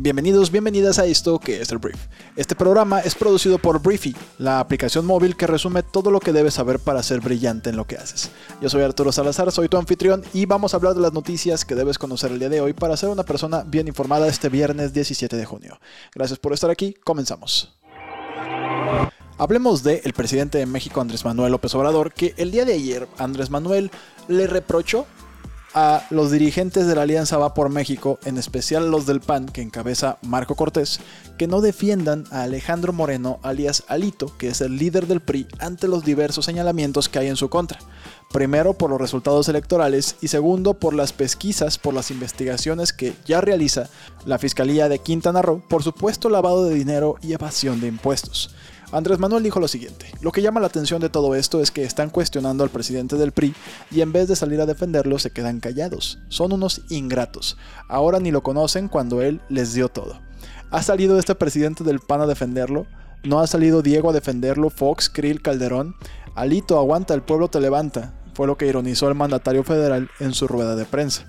Bienvenidos, bienvenidas a esto que es el Brief. Este programa es producido por Briefy, la aplicación móvil que resume todo lo que debes saber para ser brillante en lo que haces. Yo soy Arturo Salazar, soy tu anfitrión y vamos a hablar de las noticias que debes conocer el día de hoy para ser una persona bien informada este viernes 17 de junio. Gracias por estar aquí, comenzamos. Hablemos de el presidente de México Andrés Manuel López Obrador, que el día de ayer Andrés Manuel le reprochó a los dirigentes de la Alianza Va por México, en especial los del PAN que encabeza Marco Cortés, que no defiendan a Alejandro Moreno, alias Alito, que es el líder del PRI, ante los diversos señalamientos que hay en su contra. Primero por los resultados electorales y segundo por las pesquisas, por las investigaciones que ya realiza la Fiscalía de Quintana Roo por supuesto lavado de dinero y evasión de impuestos. Andrés Manuel dijo lo siguiente, lo que llama la atención de todo esto es que están cuestionando al presidente del PRI y en vez de salir a defenderlo se quedan callados. Son unos ingratos. Ahora ni lo conocen cuando él les dio todo. ¿Ha salido este presidente del PAN a defenderlo? ¿No ha salido Diego a defenderlo? Fox, Krill, Calderón. Alito, aguanta, el pueblo te levanta fue lo que ironizó el mandatario federal en su rueda de prensa.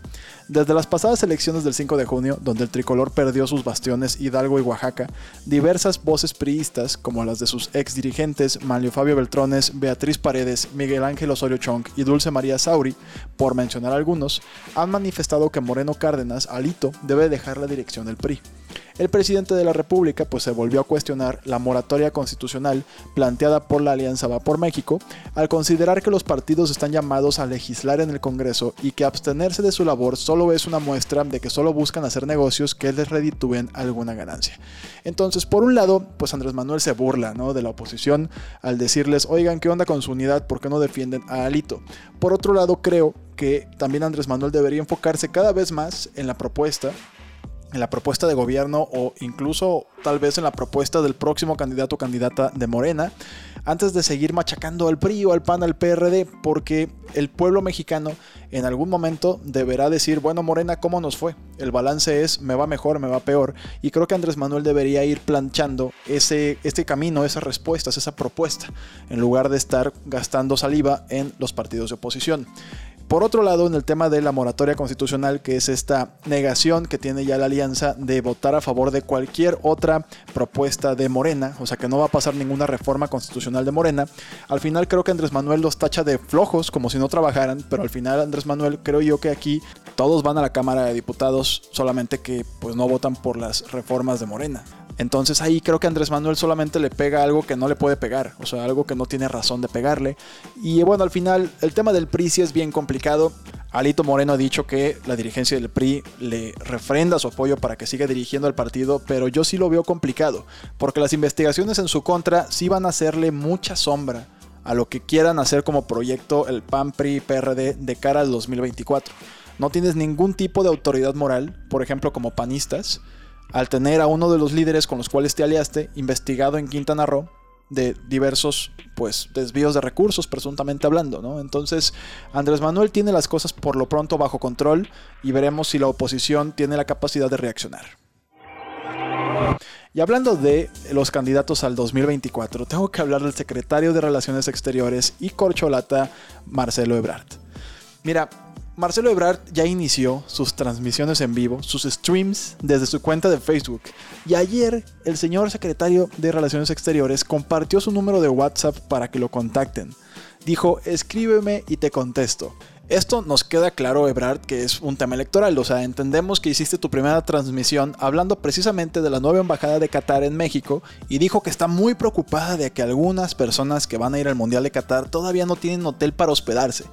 Desde las pasadas elecciones del 5 de junio, donde el tricolor perdió sus bastiones Hidalgo y Oaxaca, diversas voces priistas, como las de sus ex dirigentes Manlio Fabio Beltrones, Beatriz Paredes, Miguel Ángel Osorio Chong y Dulce María Sauri, por mencionar algunos, han manifestado que Moreno Cárdenas, Alito, debe dejar la dirección del PRI el presidente de la República pues se volvió a cuestionar la moratoria constitucional planteada por la Alianza Va por México al considerar que los partidos están llamados a legislar en el Congreso y que abstenerse de su labor solo es una muestra de que solo buscan hacer negocios que les reditúen alguna ganancia. Entonces, por un lado, pues Andrés Manuel se burla ¿no? de la oposición al decirles, oigan, ¿qué onda con su unidad? ¿Por qué no defienden a Alito? Por otro lado, creo que también Andrés Manuel debería enfocarse cada vez más en la propuesta en la propuesta de gobierno o incluso tal vez en la propuesta del próximo candidato o candidata de Morena, antes de seguir machacando al PRI o al PAN, al PRD, porque el pueblo mexicano en algún momento deberá decir, bueno Morena, ¿cómo nos fue? El balance es, me va mejor, me va peor, y creo que Andrés Manuel debería ir planchando ese, este camino, esas respuestas, esa propuesta, en lugar de estar gastando saliva en los partidos de oposición. Por otro lado, en el tema de la moratoria constitucional, que es esta negación que tiene ya la alianza de votar a favor de cualquier otra propuesta de Morena, o sea que no va a pasar ninguna reforma constitucional de Morena, al final creo que Andrés Manuel los tacha de flojos, como si no trabajaran, pero al final Andrés Manuel creo yo que aquí todos van a la Cámara de Diputados, solamente que pues no votan por las reformas de Morena. Entonces ahí creo que Andrés Manuel solamente le pega algo que no le puede pegar, o sea, algo que no tiene razón de pegarle. Y bueno, al final el tema del PRI sí es bien complicado. Alito Moreno ha dicho que la dirigencia del PRI le refrenda su apoyo para que siga dirigiendo el partido, pero yo sí lo veo complicado, porque las investigaciones en su contra sí van a hacerle mucha sombra a lo que quieran hacer como proyecto el PAN, PRI, PRD de cara al 2024. No tienes ningún tipo de autoridad moral, por ejemplo como panistas, al tener a uno de los líderes con los cuales te aliaste investigado en Quintana Roo de diversos pues desvíos de recursos presuntamente hablando, ¿no? Entonces, Andrés Manuel tiene las cosas por lo pronto bajo control y veremos si la oposición tiene la capacidad de reaccionar. Y hablando de los candidatos al 2024, tengo que hablar del secretario de Relaciones Exteriores y corcholata Marcelo Ebrard. Mira, Marcelo Ebrard ya inició sus transmisiones en vivo, sus streams desde su cuenta de Facebook. Y ayer el señor secretario de Relaciones Exteriores compartió su número de WhatsApp para que lo contacten. Dijo, escríbeme y te contesto. Esto nos queda claro, Ebrard, que es un tema electoral. O sea, entendemos que hiciste tu primera transmisión hablando precisamente de la nueva embajada de Qatar en México y dijo que está muy preocupada de que algunas personas que van a ir al Mundial de Qatar todavía no tienen hotel para hospedarse.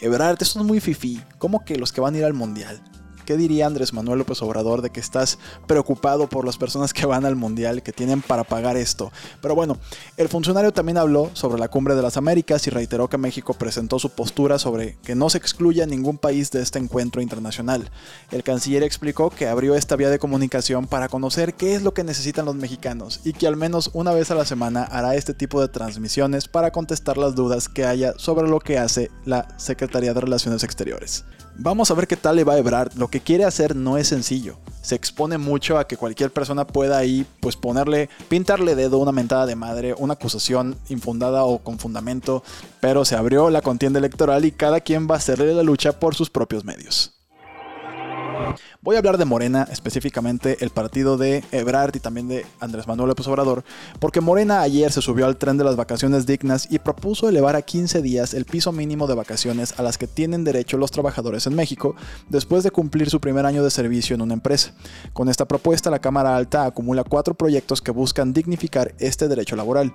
Ebrard, esto es muy fifi. ¿Cómo que los que van a ir al mundial? ¿Qué diría Andrés Manuel López Obrador de que estás preocupado por las personas que van al mundial, que tienen para pagar esto? Pero bueno, el funcionario también habló sobre la cumbre de las Américas y reiteró que México presentó su postura sobre que no se excluya ningún país de este encuentro internacional. El canciller explicó que abrió esta vía de comunicación para conocer qué es lo que necesitan los mexicanos y que al menos una vez a la semana hará este tipo de transmisiones para contestar las dudas que haya sobre lo que hace la Secretaría de Relaciones Exteriores. Vamos a ver qué tal le va a Ebrard. Lo que quiere hacer no es sencillo. Se expone mucho a que cualquier persona pueda ahí pues ponerle, pintarle dedo, una mentada de madre, una acusación infundada o con fundamento, pero se abrió la contienda electoral y cada quien va a hacerle la lucha por sus propios medios. Voy a hablar de Morena, específicamente el partido de Ebrard y también de Andrés Manuel López Obrador, porque Morena ayer se subió al tren de las vacaciones dignas y propuso elevar a 15 días el piso mínimo de vacaciones a las que tienen derecho los trabajadores en México después de cumplir su primer año de servicio en una empresa. Con esta propuesta, la Cámara Alta acumula cuatro proyectos que buscan dignificar este derecho laboral.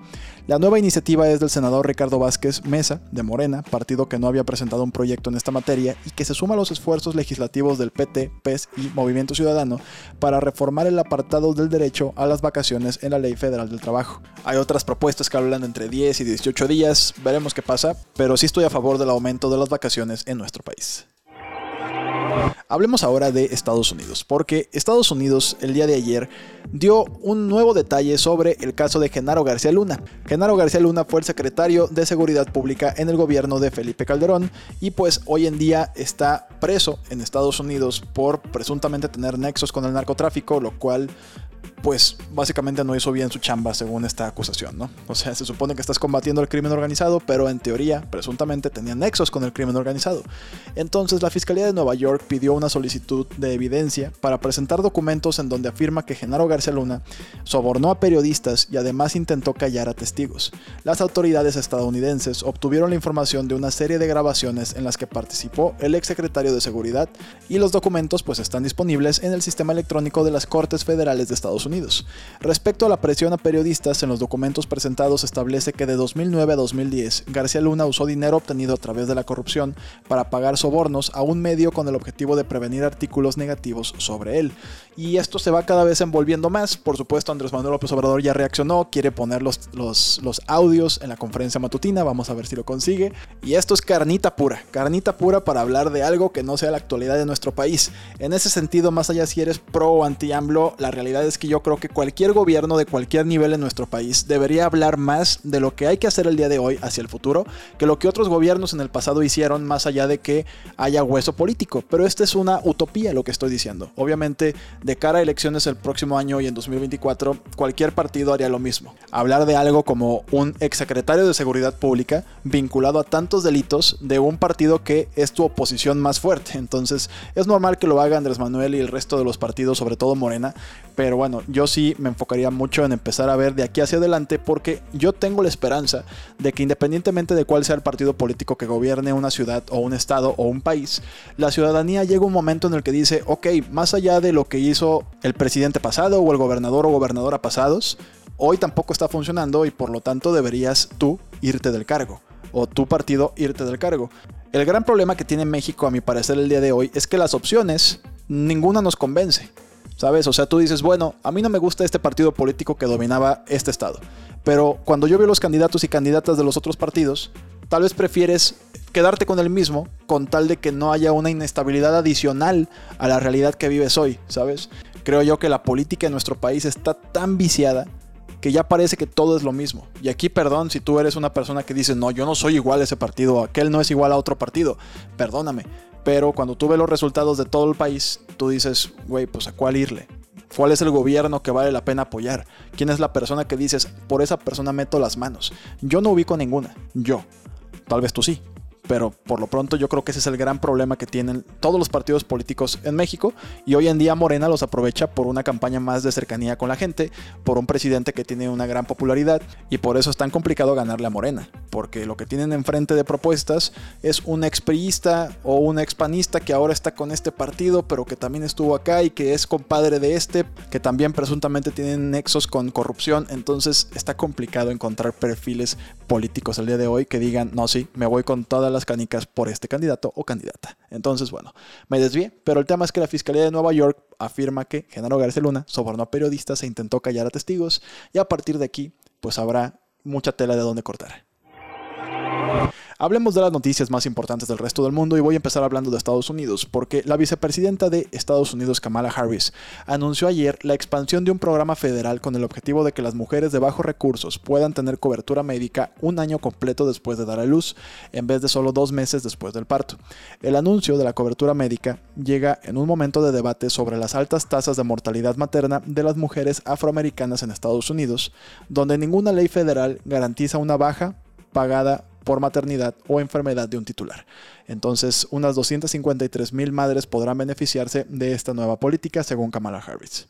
La nueva iniciativa es del senador Ricardo Vázquez Mesa, de Morena, partido que no había presentado un proyecto en esta materia y que se suma a los esfuerzos legislativos del PT, PES y Movimiento Ciudadano para reformar el apartado del derecho a las vacaciones en la Ley Federal del Trabajo. Hay otras propuestas que hablan entre 10 y 18 días, veremos qué pasa, pero sí estoy a favor del aumento de las vacaciones en nuestro país. Hablemos ahora de Estados Unidos, porque Estados Unidos el día de ayer dio un nuevo detalle sobre el caso de Genaro García Luna. Genaro García Luna fue el secretario de Seguridad Pública en el gobierno de Felipe Calderón y pues hoy en día está preso en Estados Unidos por presuntamente tener nexos con el narcotráfico, lo cual pues básicamente no hizo bien su chamba según esta acusación, ¿no? O sea, se supone que estás combatiendo el crimen organizado, pero en teoría, presuntamente, tenía nexos con el crimen organizado. Entonces, la Fiscalía de Nueva York pidió una solicitud de evidencia para presentar documentos en donde afirma que Genaro García Luna sobornó a periodistas y además intentó callar a testigos. Las autoridades estadounidenses obtuvieron la información de una serie de grabaciones en las que participó el exsecretario de Seguridad y los documentos pues están disponibles en el sistema electrónico de las Cortes Federales de Estados Unidos. Respecto a la presión a periodistas, en los documentos presentados establece que de 2009 a 2010, García Luna usó dinero obtenido a través de la corrupción para pagar sobornos a un medio con el objetivo de prevenir artículos negativos sobre él. Y esto se va cada vez envolviendo más. Por supuesto, Andrés Manuel López Obrador ya reaccionó, quiere poner los, los, los audios en la conferencia matutina, vamos a ver si lo consigue. Y esto es carnita pura, carnita pura para hablar de algo que no sea la actualidad de nuestro país. En ese sentido, más allá si eres pro o anti-AMLO, la realidad es que yo creo que cualquier gobierno de cualquier nivel en nuestro país debería hablar más de lo que hay que hacer el día de hoy hacia el futuro que lo que otros gobiernos en el pasado hicieron más allá de que haya hueso político. Pero esta es una utopía lo que estoy diciendo. Obviamente, de cara a elecciones el próximo año y en 2024, cualquier partido haría lo mismo. Hablar de algo como un exsecretario de Seguridad Pública vinculado a tantos delitos de un partido que es tu oposición más fuerte. Entonces, es normal que lo haga Andrés Manuel y el resto de los partidos, sobre todo Morena, pero yo sí me enfocaría mucho en empezar a ver de aquí hacia adelante porque yo tengo la esperanza de que independientemente de cuál sea el partido político que gobierne una ciudad o un estado o un país, la ciudadanía llega un momento en el que dice, ok, más allá de lo que hizo el presidente pasado o el gobernador o gobernadora pasados, hoy tampoco está funcionando y por lo tanto deberías tú irte del cargo o tu partido irte del cargo. El gran problema que tiene México a mi parecer el día de hoy es que las opciones ninguna nos convence. ¿Sabes? O sea, tú dices, bueno, a mí no me gusta este partido político que dominaba este estado. Pero cuando yo veo los candidatos y candidatas de los otros partidos, tal vez prefieres quedarte con el mismo con tal de que no haya una inestabilidad adicional a la realidad que vives hoy, ¿sabes? Creo yo que la política en nuestro país está tan viciada que ya parece que todo es lo mismo. Y aquí, perdón, si tú eres una persona que dice, no, yo no soy igual a ese partido, aquel no es igual a otro partido, perdóname. Pero cuando tú ves los resultados de todo el país, tú dices, güey, pues a cuál irle. ¿Cuál es el gobierno que vale la pena apoyar? ¿Quién es la persona que dices, por esa persona meto las manos? Yo no ubico ninguna, yo. Tal vez tú sí, pero por lo pronto yo creo que ese es el gran problema que tienen todos los partidos políticos en México. Y hoy en día Morena los aprovecha por una campaña más de cercanía con la gente, por un presidente que tiene una gran popularidad y por eso es tan complicado ganarle a Morena, porque lo que tienen enfrente de propuestas es un expriista o un expanista que ahora está con este partido, pero que también estuvo acá y que es compadre de este, que también presuntamente tienen nexos con corrupción, entonces está complicado encontrar perfiles políticos el día de hoy que digan, no, sí, me voy con toda las canicas por este candidato o candidata. Entonces, bueno, me desvié, pero el tema es que la Fiscalía de Nueva York afirma que Genaro García Luna sobornó a periodistas e intentó callar a testigos y a partir de aquí, pues habrá mucha tela de dónde cortar. Hablemos de las noticias más importantes del resto del mundo y voy a empezar hablando de Estados Unidos, porque la vicepresidenta de Estados Unidos, Kamala Harris, anunció ayer la expansión de un programa federal con el objetivo de que las mujeres de bajos recursos puedan tener cobertura médica un año completo después de dar a luz, en vez de solo dos meses después del parto. El anuncio de la cobertura médica llega en un momento de debate sobre las altas tasas de mortalidad materna de las mujeres afroamericanas en Estados Unidos, donde ninguna ley federal garantiza una baja pagada por maternidad o enfermedad de un titular. Entonces, unas 253 mil madres podrán beneficiarse de esta nueva política, según Kamala Harris.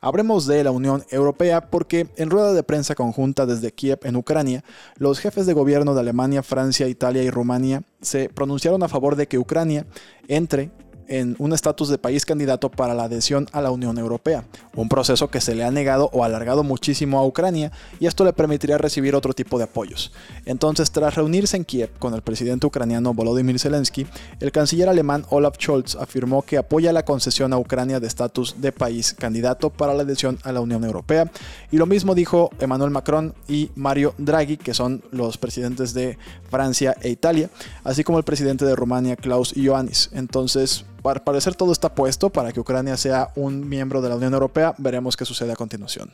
Hablemos de la Unión Europea porque en rueda de prensa conjunta desde Kiev en Ucrania, los jefes de gobierno de Alemania, Francia, Italia y Rumanía se pronunciaron a favor de que Ucrania entre en un estatus de país candidato para la adhesión a la Unión Europea, un proceso que se le ha negado o alargado muchísimo a Ucrania y esto le permitiría recibir otro tipo de apoyos. Entonces, tras reunirse en Kiev con el presidente ucraniano Volodymyr Zelensky, el canciller alemán Olaf Scholz afirmó que apoya la concesión a Ucrania de estatus de país candidato para la adhesión a la Unión Europea y lo mismo dijo Emmanuel Macron y Mario Draghi, que son los presidentes de Francia e Italia, así como el presidente de Rumania Klaus Ioannis. Entonces, al parecer todo está puesto para que Ucrania sea un miembro de la Unión Europea. Veremos qué sucede a continuación.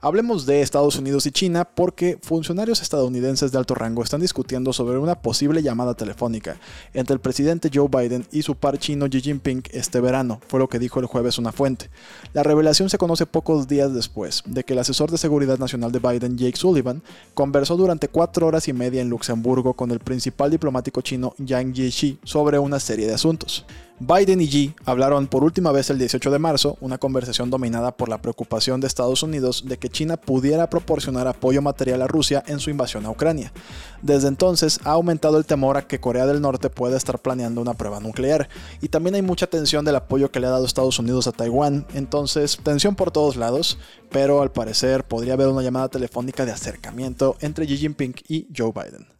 Hablemos de Estados Unidos y China porque funcionarios estadounidenses de alto rango están discutiendo sobre una posible llamada telefónica entre el presidente Joe Biden y su par chino Xi Jinping este verano, fue lo que dijo el jueves una fuente. La revelación se conoce pocos días después de que el asesor de seguridad nacional de Biden, Jake Sullivan, conversó durante cuatro horas y media en Luxemburgo con el principal diplomático chino Yang Jiechi sobre una serie de asuntos. Biden y Xi hablaron por última vez el 18 de marzo, una conversación dominada por la preocupación de Estados Unidos de que China pudiera proporcionar apoyo material a Rusia en su invasión a Ucrania. Desde entonces ha aumentado el temor a que Corea del Norte pueda estar planeando una prueba nuclear, y también hay mucha tensión del apoyo que le ha dado Estados Unidos a Taiwán, entonces tensión por todos lados, pero al parecer podría haber una llamada telefónica de acercamiento entre Xi Jinping y Joe Biden.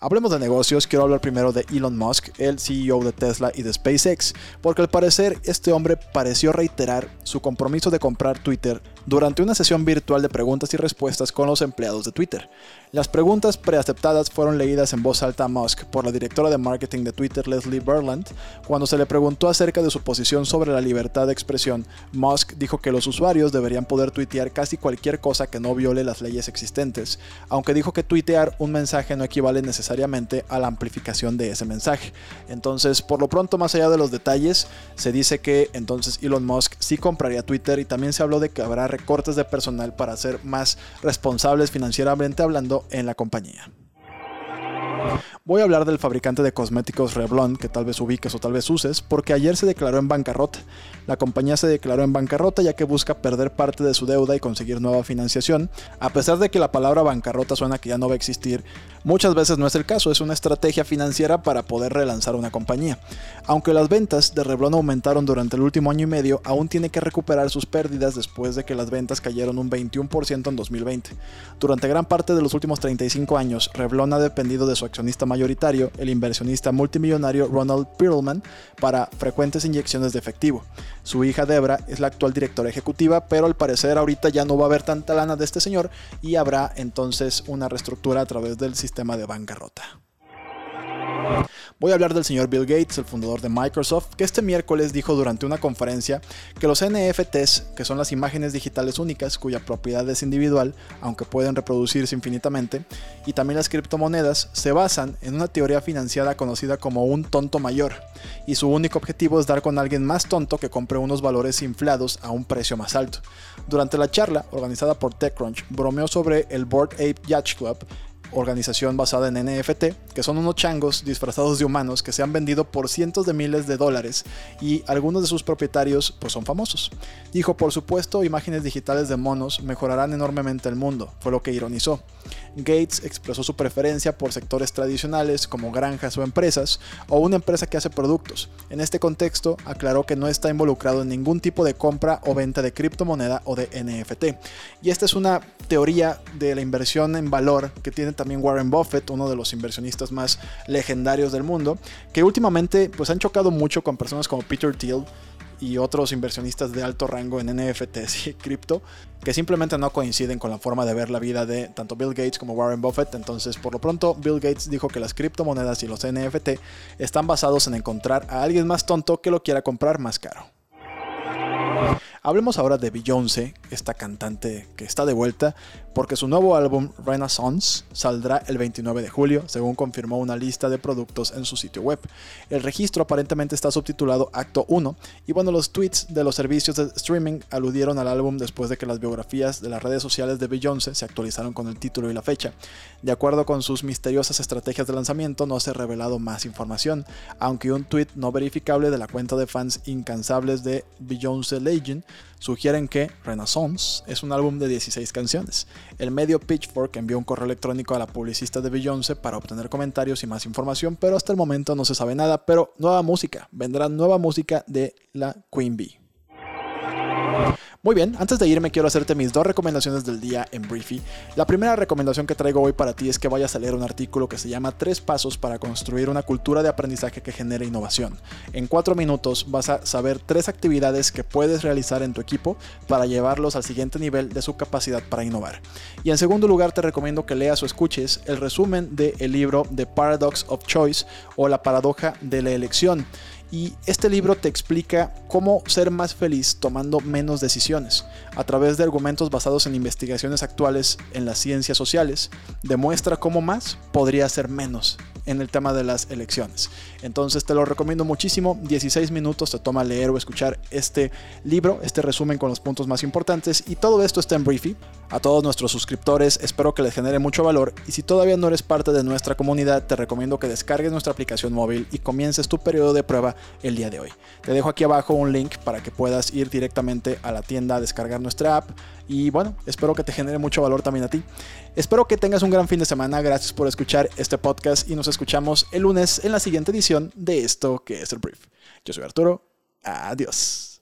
Hablemos de negocios, quiero hablar primero de Elon Musk, el CEO de Tesla y de SpaceX, porque al parecer este hombre pareció reiterar su compromiso de comprar Twitter durante una sesión virtual de preguntas y respuestas con los empleados de Twitter. Las preguntas preaceptadas fueron leídas en voz alta a Musk por la directora de marketing de Twitter, Leslie Berland. Cuando se le preguntó acerca de su posición sobre la libertad de expresión, Musk dijo que los usuarios deberían poder tuitear casi cualquier cosa que no viole las leyes existentes, aunque dijo que tuitear un mensaje no equivale necesariamente a la amplificación de ese mensaje. Entonces, por lo pronto, más allá de los detalles, se dice que entonces Elon Musk sí compraría Twitter y también se habló de que habrá cortes de personal para ser más responsables financieramente hablando en la compañía. Voy a hablar del fabricante de cosméticos Revlon, que tal vez ubiques o tal vez uses, porque ayer se declaró en bancarrota. La compañía se declaró en bancarrota ya que busca perder parte de su deuda y conseguir nueva financiación. A pesar de que la palabra bancarrota suena que ya no va a existir, muchas veces no es el caso, es una estrategia financiera para poder relanzar una compañía. Aunque las ventas de Revlon aumentaron durante el último año y medio, aún tiene que recuperar sus pérdidas después de que las ventas cayeron un 21% en 2020. Durante gran parte de los últimos 35 años, Revlon ha dependido de su accionista mayoritario, el inversionista multimillonario Ronald Perlman, para frecuentes inyecciones de efectivo. Su hija Debra es la actual directora ejecutiva, pero al parecer ahorita ya no va a haber tanta lana de este señor y habrá entonces una reestructura a través del sistema de bancarrota. Voy a hablar del señor Bill Gates, el fundador de Microsoft, que este miércoles dijo durante una conferencia que los NFTs, que son las imágenes digitales únicas cuya propiedad es individual, aunque pueden reproducirse infinitamente, y también las criptomonedas, se basan en una teoría financiera conocida como un tonto mayor, y su único objetivo es dar con alguien más tonto que compre unos valores inflados a un precio más alto. Durante la charla, organizada por TechCrunch, bromeó sobre el Board Ape Yacht Club, organización basada en NFT, que son unos changos disfrazados de humanos que se han vendido por cientos de miles de dólares y algunos de sus propietarios pues son famosos. Dijo, por supuesto, imágenes digitales de monos mejorarán enormemente el mundo, fue lo que ironizó. Gates expresó su preferencia por sectores tradicionales como granjas o empresas, o una empresa que hace productos. En este contexto, aclaró que no está involucrado en ningún tipo de compra o venta de criptomoneda o de NFT. Y esta es una teoría de la inversión en valor que tiene también Warren Buffett, uno de los inversionistas más legendarios del mundo, que últimamente pues han chocado mucho con personas como Peter Thiel y otros inversionistas de alto rango en NFTs y cripto que simplemente no coinciden con la forma de ver la vida de tanto Bill Gates como Warren Buffett. Entonces, por lo pronto, Bill Gates dijo que las criptomonedas y los NFT están basados en encontrar a alguien más tonto que lo quiera comprar más caro. Hablemos ahora de Beyoncé, esta cantante que está de vuelta, porque su nuevo álbum Renaissance saldrá el 29 de julio, según confirmó una lista de productos en su sitio web. El registro aparentemente está subtitulado Acto 1, y bueno, los tweets de los servicios de streaming aludieron al álbum después de que las biografías de las redes sociales de Beyoncé se actualizaron con el título y la fecha. De acuerdo con sus misteriosas estrategias de lanzamiento, no se ha revelado más información, aunque un tweet no verificable de la cuenta de fans incansables de Beyoncé Sugieren que Renaissance es un álbum de 16 canciones. El medio Pitchfork envió un correo electrónico a la publicista de Beyoncé para obtener comentarios y más información, pero hasta el momento no se sabe nada. Pero nueva música, vendrá nueva música de la Queen Bee. Muy bien, antes de irme quiero hacerte mis dos recomendaciones del día en Briefy. La primera recomendación que traigo hoy para ti es que vayas a leer un artículo que se llama Tres pasos para construir una cultura de aprendizaje que genere innovación. En cuatro minutos vas a saber tres actividades que puedes realizar en tu equipo para llevarlos al siguiente nivel de su capacidad para innovar. Y en segundo lugar te recomiendo que leas o escuches el resumen del libro The Paradox of Choice o la paradoja de la elección y este libro te explica cómo ser más feliz tomando menos decisiones. A través de argumentos basados en investigaciones actuales en las ciencias sociales, demuestra cómo más podría ser menos en el tema de las elecciones. Entonces te lo recomiendo muchísimo. 16 minutos te toma leer o escuchar este libro, este resumen con los puntos más importantes. Y todo esto está en Briefy. A todos nuestros suscriptores espero que les genere mucho valor. Y si todavía no eres parte de nuestra comunidad, te recomiendo que descargues nuestra aplicación móvil y comiences tu periodo de prueba el día de hoy. Te dejo aquí abajo un link para que puedas ir directamente a la tienda a descargar nuestra app y bueno, espero que te genere mucho valor también a ti. Espero que tengas un gran fin de semana. Gracias por escuchar este podcast y nos escuchamos el lunes en la siguiente edición de esto que es el brief. Yo soy Arturo. Adiós.